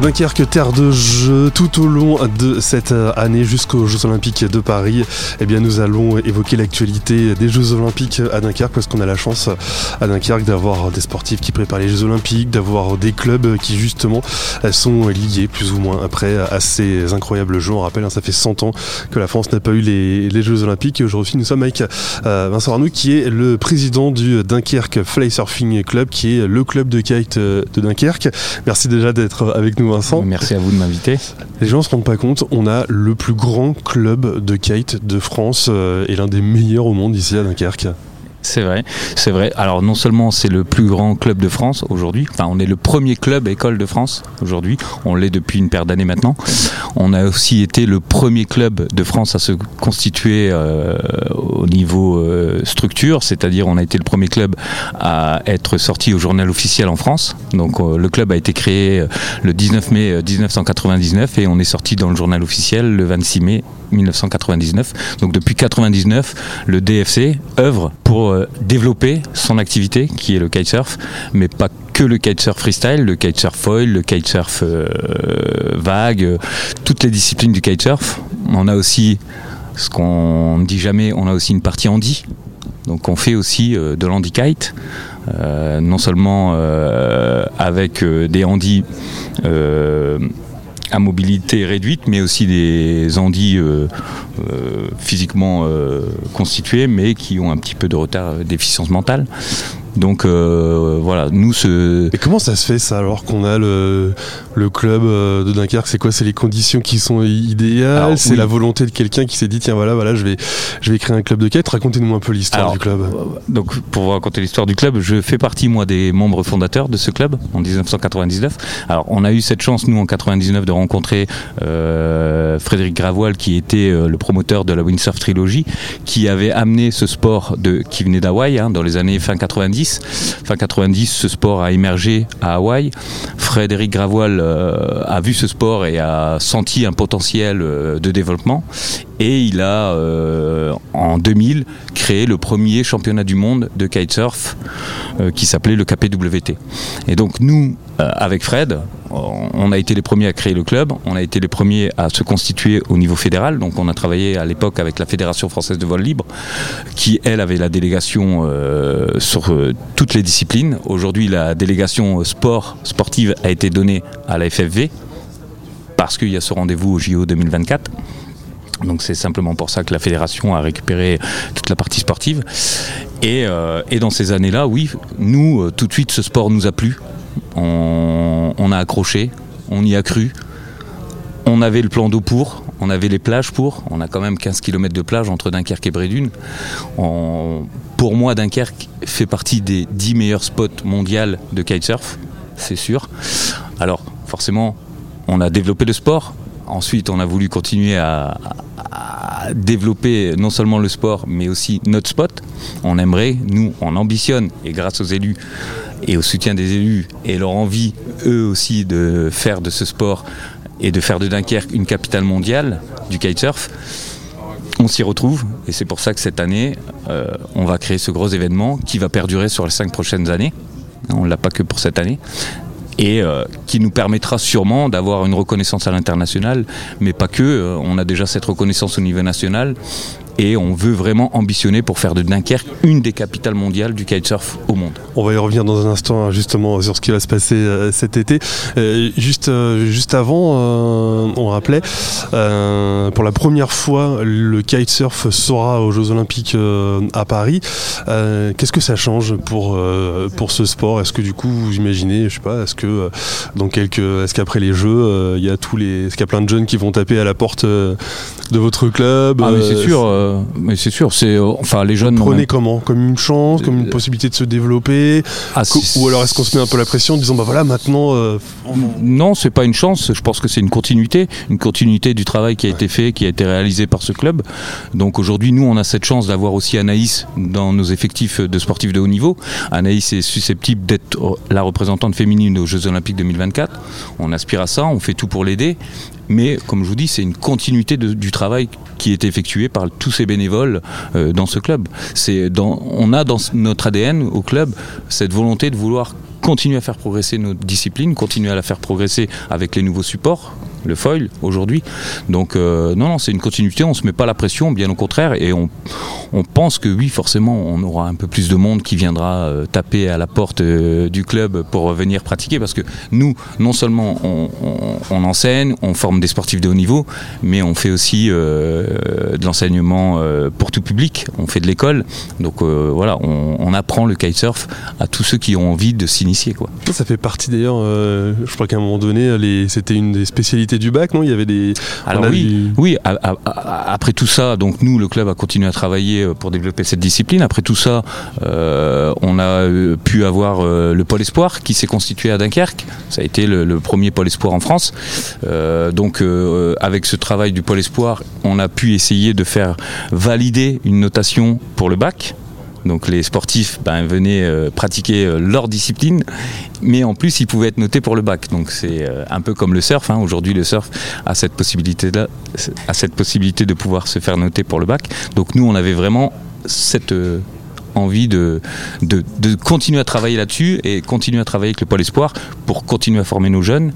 Dunkerque, terre de jeu, tout au long de cette euh, année jusqu'aux Jeux Olympiques de Paris, eh bien nous allons évoquer l'actualité des Jeux Olympiques à Dunkerque parce qu'on a la chance à Dunkerque d'avoir des sportifs qui préparent les Jeux Olympiques, d'avoir des clubs qui justement sont liés plus ou moins après à ces incroyables Jeux. On rappelle, hein, ça fait 100 ans que la France n'a pas eu les, Jeux Olympiques et aujourd'hui nous sommes avec euh, Vincent Arnoux qui est le président du Dunkerque Fly Surfing Club qui est le club de kite euh, de Dunkerque. Merci déjà d'être avec nous Vincent. Merci à vous de m'inviter. Les gens ne se rendent pas compte, on a le plus grand club de kite de France euh, et l'un des meilleurs au monde ici à Dunkerque. C'est vrai, c'est vrai. Alors non seulement c'est le plus grand club de France aujourd'hui, enfin on est le premier club école de France aujourd'hui, on l'est depuis une paire d'années maintenant. On a aussi été le premier club de France à se constituer euh, au niveau euh, structure, c'est-à-dire on a été le premier club à être sorti au journal officiel en France. Donc euh, le club a été créé le 19 mai 1999 et on est sorti dans le journal officiel le 26 mai 1999. Donc depuis 1999, le DFC œuvre pour euh, développer son activité qui est le kitesurf, mais pas que le kitesurf freestyle, le kitesurf foil, le kitesurf euh, vague, euh, toutes les disciplines du kitesurf. On a aussi ce qu'on ne dit jamais, on a aussi une partie handi. Donc on fait aussi de l'handi-kite, non seulement avec des handis à mobilité réduite, mais aussi des andis euh, euh, physiquement euh, constitués, mais qui ont un petit peu de retard d'efficience mentale. Donc euh, voilà, nous ce. Et comment ça se fait ça alors qu'on a le, le club euh, de Dunkerque? C'est quoi? C'est les conditions qui sont idéales? C'est la volonté de quelqu'un qui s'est dit tiens voilà voilà je vais je vais créer un club de quête. Racontez-nous un peu l'histoire du club. Euh, donc pour raconter l'histoire du club, je fais partie moi des membres fondateurs de ce club en 1999. Alors on a eu cette chance nous en 99 de rencontrer Frédéric Gravoil qui était le promoteur de la Windsurf Trilogy, qui avait amené ce sport de qui venait d'Hawaï hein, dans les années fin 90 Fin 90, ce sport a émergé à Hawaï. Frédéric Gravoil euh, a vu ce sport et a senti un potentiel euh, de développement. Et il a, euh, en 2000, créé le premier championnat du monde de kitesurf qui s'appelait le KPWT. Et donc nous, avec Fred, on a été les premiers à créer le club, on a été les premiers à se constituer au niveau fédéral. Donc on a travaillé à l'époque avec la Fédération française de vol libre, qui elle avait la délégation euh, sur euh, toutes les disciplines. Aujourd'hui, la délégation sport sportive a été donnée à la FFV parce qu'il y a ce rendez-vous au JO 2024. Donc c'est simplement pour ça que la fédération a récupéré toute la partie sportive. Et, euh, dans ces années-là, oui, nous, tout de suite, ce sport nous a plu on, a accroché, on y a cru. On avait le plan d'eau pour, on avait les plages pour, on a quand même 15 km de plage entre Dunkerque et Brédune. pour moi, Dunkerque fait partie des 10 meilleurs spots mondiaux de kitesurf, c'est sûr. Alors, forcément, on a développé le sport. Ensuite, on a voulu continuer à, développer non seulement le sport, mais aussi notre spot. On aimerait, nous, on ambitionne, et grâce aux élus, et au soutien des élus et leur envie, eux aussi, de faire de ce sport et de faire de Dunkerque une capitale mondiale du kitesurf, on s'y retrouve et c'est pour ça que cette année, euh, on va créer ce gros événement qui va perdurer sur les cinq prochaines années. On ne l'a pas que pour cette année et euh, qui nous permettra sûrement d'avoir une reconnaissance à l'international, mais pas que. Euh, on a déjà cette reconnaissance au niveau national et on veut vraiment ambitionner pour faire de Dunkerque une des capitales mondiales du kitesurf au monde. On va y revenir dans un instant hein, justement sur ce qui va se passer euh, cet été. Euh, juste, euh, juste avant, on rappelait, pour la première fois, le kitesurf sera aux Jeux Olympiques à Paris. Qu'est-ce que ça change pour, pour ce sport? Est-ce que du coup, vous imaginez, je sais pas, est-ce que dans quelques, est-ce qu'après les Jeux, il y a tous les, est-ce qu'il y a plein de jeunes qui vont taper à la porte de votre club? Ah mais c'est sûr euh, mais c'est sûr, c'est euh, enfin les jeunes. Vous prenez comment? Comme une chance, comme une possibilité de se développer ah, Ou alors est-ce qu'on se met un peu la pression en disant bah voilà maintenant. Euh, non, c'est pas une chance. Je pense que c'est une continuité, une continuité du travail qui a été fait, qui a été réalisé par ce club. Donc aujourd'hui, nous, on a cette chance d'avoir aussi Anaïs dans nos effectifs de sportifs de haut niveau. Anaïs est susceptible d'être la représentante féminine aux Jeux Olympiques 2024. On aspire à ça, on fait tout pour l'aider. Mais comme je vous dis, c'est une continuité du travail qui est effectué par tous ces bénévoles euh, dans ce club. C'est dans, on a dans notre ADN au club cette volonté de vouloir continuer à faire progresser notre discipline, continuer à la faire progresser avec les nouveaux supports le foil aujourd'hui. Donc euh, non, non, c'est une continuité, on ne se met pas la pression, bien au contraire, et on, on, pense que oui, forcément, on aura un peu plus de monde qui viendra euh, taper à la porte euh, du club pour venir pratiquer, parce que nous, non seulement on, on, enseigne, on forme des sportifs de haut niveau, mais on fait aussi de l'enseignement pour tout public, on fait de l'école, donc voilà, on, apprend le kitesurf à tous ceux qui ont envie de s'initier. Ça fait partie d'ailleurs, je crois qu'à un moment donné, c'était une des spécialités du bac, non? Il y avait des. Alors oui, oui. après tout ça, donc nous, le club a continué à travailler euh, pour développer cette discipline. Après tout ça, euh, on a euh, pu avoir le pôle espoir qui s'est constitué à Dunkerque. Ça a été le, premier pôle espoir en France. donc avec ce travail du pôle espoir, on a pu essayer de faire valider une notation pour le bac. Donc les sportifs ben, venaient euh, pratiquer euh, leur discipline, mais en plus ils pouvaient être notés pour le bac. Donc c'est euh, un peu comme le surf. Hein. Aujourd'hui le surf a cette possibilité de pouvoir se faire noter pour le bac. Donc nous on avait vraiment cette envie de, de, continuer à travailler là-dessus et continuer à travailler avec le pôle espoir pour continuer à former nos jeunes,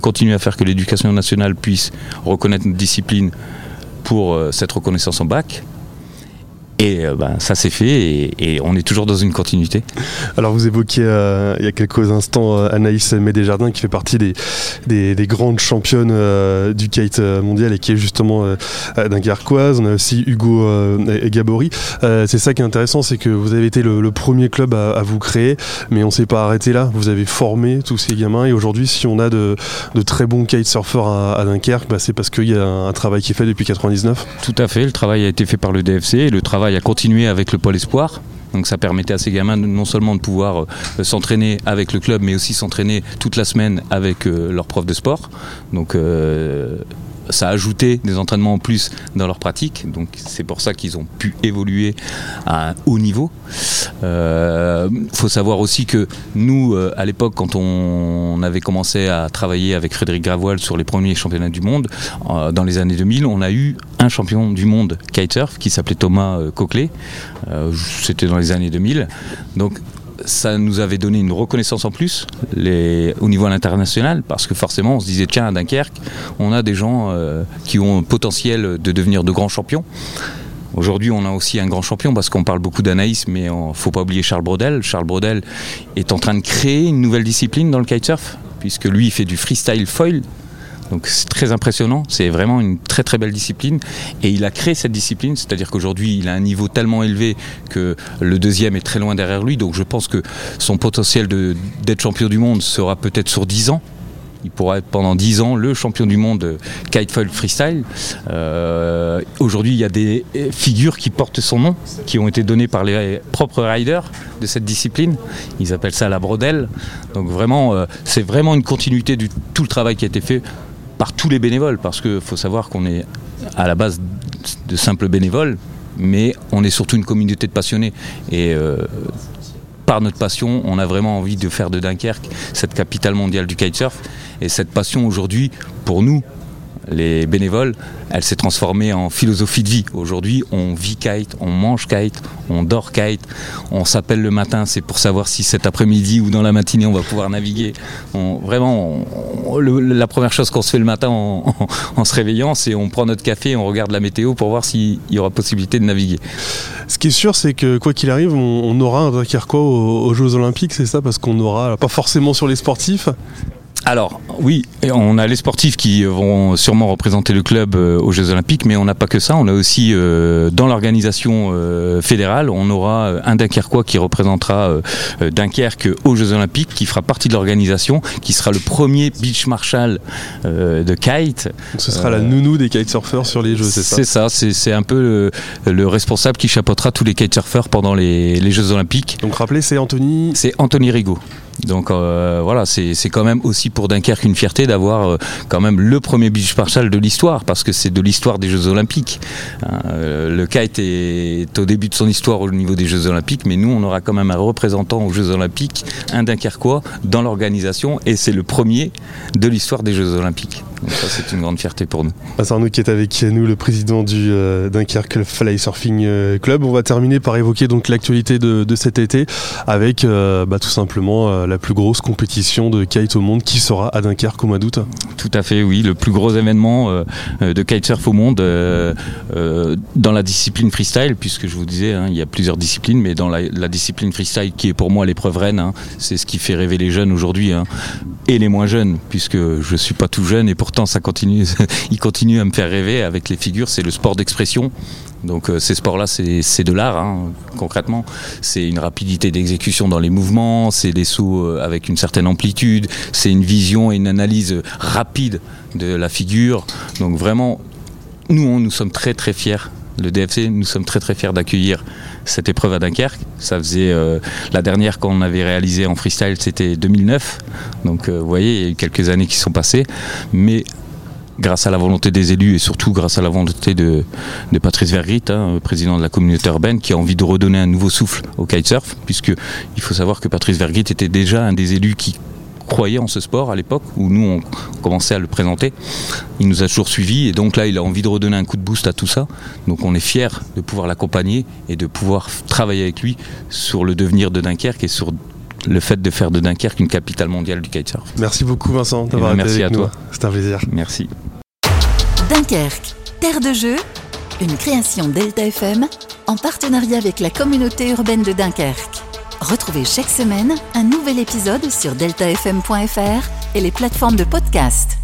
continuer à faire que l'éducation nationale puisse reconnaître notre discipline pour cette reconnaissance en bac et euh, ben, ça s'est fait et, on est toujours dans une continuité. Alors vous évoquiez euh, il y a quelques instants euh, Anaïs Médéjardin qui fait partie des, des, grandes championnes du kite mondial et qui est justement dunkerquoise. On a aussi Hugo et Gabory. c'est ça qui est intéressant, c'est que vous avez été le, premier club à, vous créer, mais on ne s'est pas arrêté là. Vous avez formé tous ces gamins et aujourd'hui si on a de, de très bons kitesurfers à, à Dunkerque, bah, c'est parce qu'il y a un, un travail qui est fait depuis 99. Tout à fait, le travail a été fait par le DFC et le travail a continué avec le pôle espoir. Donc ça permettait à ces gamins non seulement de pouvoir euh, s'entraîner avec le club, mais aussi s'entraîner toute la semaine avec euh, leur prof de sport. Donc euh, ça a ajouté des entraînements en plus dans leur pratique. Donc c'est pour ça qu'ils ont pu évoluer à un haut niveau. Il euh, faut savoir aussi que nous, euh, à l'époque, quand on, avait commencé à travailler avec Frédéric Gravoil sur les premiers championnats du monde, euh, dans les années 2000, on a eu un champion du monde kitesurf qui s'appelait Thomas Coquelet. C'était dans les années 2000. Donc ça nous avait donné une reconnaissance en plus au niveau international parce que forcément on se disait tiens à Dunkerque on a des gens qui ont un potentiel de devenir de grands champions. Aujourd'hui, on a aussi un grand champion parce qu'on parle beaucoup d'Anaïs, mais il ne faut pas oublier Charles Brodel. Charles Brodel est en train de créer une nouvelle discipline dans le kitesurf, puisque lui, il fait du freestyle foil. Donc c'est très impressionnant, c'est vraiment une très très belle discipline. Et il a créé cette discipline, c'est-à-dire qu'aujourd'hui il a un niveau tellement élevé que le deuxième est très loin derrière lui, donc je pense que son potentiel d'être champion du monde sera peut-être sur 10 ans, il pourra être pendant 10 ans le champion du monde kitefoil freestyle. Euh, aujourd'hui, il y a des figures qui portent son nom, qui ont été données par les propres riders de cette discipline. Ils appellent ça la brodelle. Donc vraiment, euh, c'est vraiment une continuité du tout le travail qui a été fait par tous les bénévoles, parce qu'il faut savoir qu'on est à la base de simples bénévoles, mais on est surtout une communauté de passionnés. Et euh, par notre passion, on a vraiment envie de faire de Dunkerque cette capitale mondiale du kitesurf. Et cette passion aujourd'hui, pour nous, les bénévoles, elle s'est transformée en philosophie de vie. Aujourd'hui, on vit kite, on mange kite, on dort kite, on s'appelle le matin, c'est pour savoir si cet après-midi ou dans la matinée on va pouvoir naviguer. vraiment, la première chose qu'on se fait le matin en, se réveillant, c'est on prend notre café on regarde la météo pour voir s'il y aura possibilité de naviguer. Ce qui est sûr, c'est que quoi qu'il arrive, on, aura un Dunkerquois aux, aux Jeux Olympiques, c'est ça, parce qu'on aura, pas forcément sur les sportifs, alors oui, on a les sportifs qui vont sûrement représenter le club euh, aux Jeux Olympiques, mais on n'a pas que ça. On a aussi euh, dans l'organisation euh, fédérale, on aura un Dunkerquois qui représentera Dunkerque aux Jeux Olympiques, qui fera partie de l'organisation, qui sera le premier beach marshal de kite. ce sera la nounou des kitesurfers sur les Jeux, c'est ça? C'est ça, c'est un peu le, responsable qui chapeautera tous les kitesurfers pendant les, les Jeux Olympiques. Donc rappelez, c'est Anthony? C'est Anthony Rigaud. Donc euh, voilà, c'est quand même aussi pour Dunkerque une fierté d'avoir euh, quand même le premier beach marshal de l'histoire, parce que c'est de l'histoire des Jeux Olympiques. Hein, euh, le kite est au début de son histoire au niveau des Jeux Olympiques, mais nous, on aura quand même un représentant aux Jeux Olympiques, un Dunkerquois, dans l'organisation, et c'est le premier de l'histoire des Jeux Olympiques. Donc ça, c'est une grande fierté pour nous. C'est Arnaud qui est avec nous, le président du euh, Dunkerque Fly Surfing euh, Club. On va terminer par évoquer donc l'actualité de, de, cet été avec euh, bah, tout simplement euh, la plus grosse compétition de kite au monde qui sera à Dunkerque au mois d'août. Tout à fait, oui, le plus gros événement de kitesurf au monde dans la discipline freestyle, puisque je vous disais, hein, il y a plusieurs disciplines, mais dans la, la, discipline freestyle qui est pour moi l'épreuve reine, hein, c'est ce qui fait rêver les jeunes aujourd'hui hein, et les moins jeunes, puisque je suis pas tout jeune et pourtant ça continue, il continue à me faire rêver avec les figures. C'est le sport d'expression. Donc euh, ces sports-là, c'est de l'art, hein, concrètement. C'est une rapidité d'exécution dans les mouvements, c'est des sauts euh, avec une certaine amplitude, c'est une vision et une analyse rapide de la figure. Donc vraiment, nous, on, nous sommes très très fiers. Le DFC, nous sommes très très fiers d'accueillir cette épreuve à Dunkerque. Ça faisait euh, la dernière qu'on avait réalisée en freestyle, c'était 2009. Donc euh, vous voyez, il y a eu quelques années qui sont passées, mais grâce à la volonté des élus et surtout grâce à la volonté de, Patrice Vergrit, hein, président de la communauté urbaine, qui a envie de redonner un nouveau souffle au kitesurf, puisque il faut savoir que Patrice Vergrit était déjà un des élus qui croyait en ce sport à l'époque où nous on commençait à le présenter. Il nous a toujours suivis et donc là il a envie de redonner un coup de boost à tout ça. Donc on est fiers de pouvoir l'accompagner et de pouvoir travailler avec lui sur le devenir de Dunkerque et sur le fait de faire de Dunkerque une capitale mondiale du kitesurf. Merci beaucoup Vincent d'avoir été avec à nous. toi. C'est un plaisir. Merci. Dunkerque, terre de jeu, une création Delta FM en partenariat avec la communauté urbaine de Dunkerque. Retrouvez chaque semaine un nouvel épisode sur deltafm.fr et les plateformes de podcast.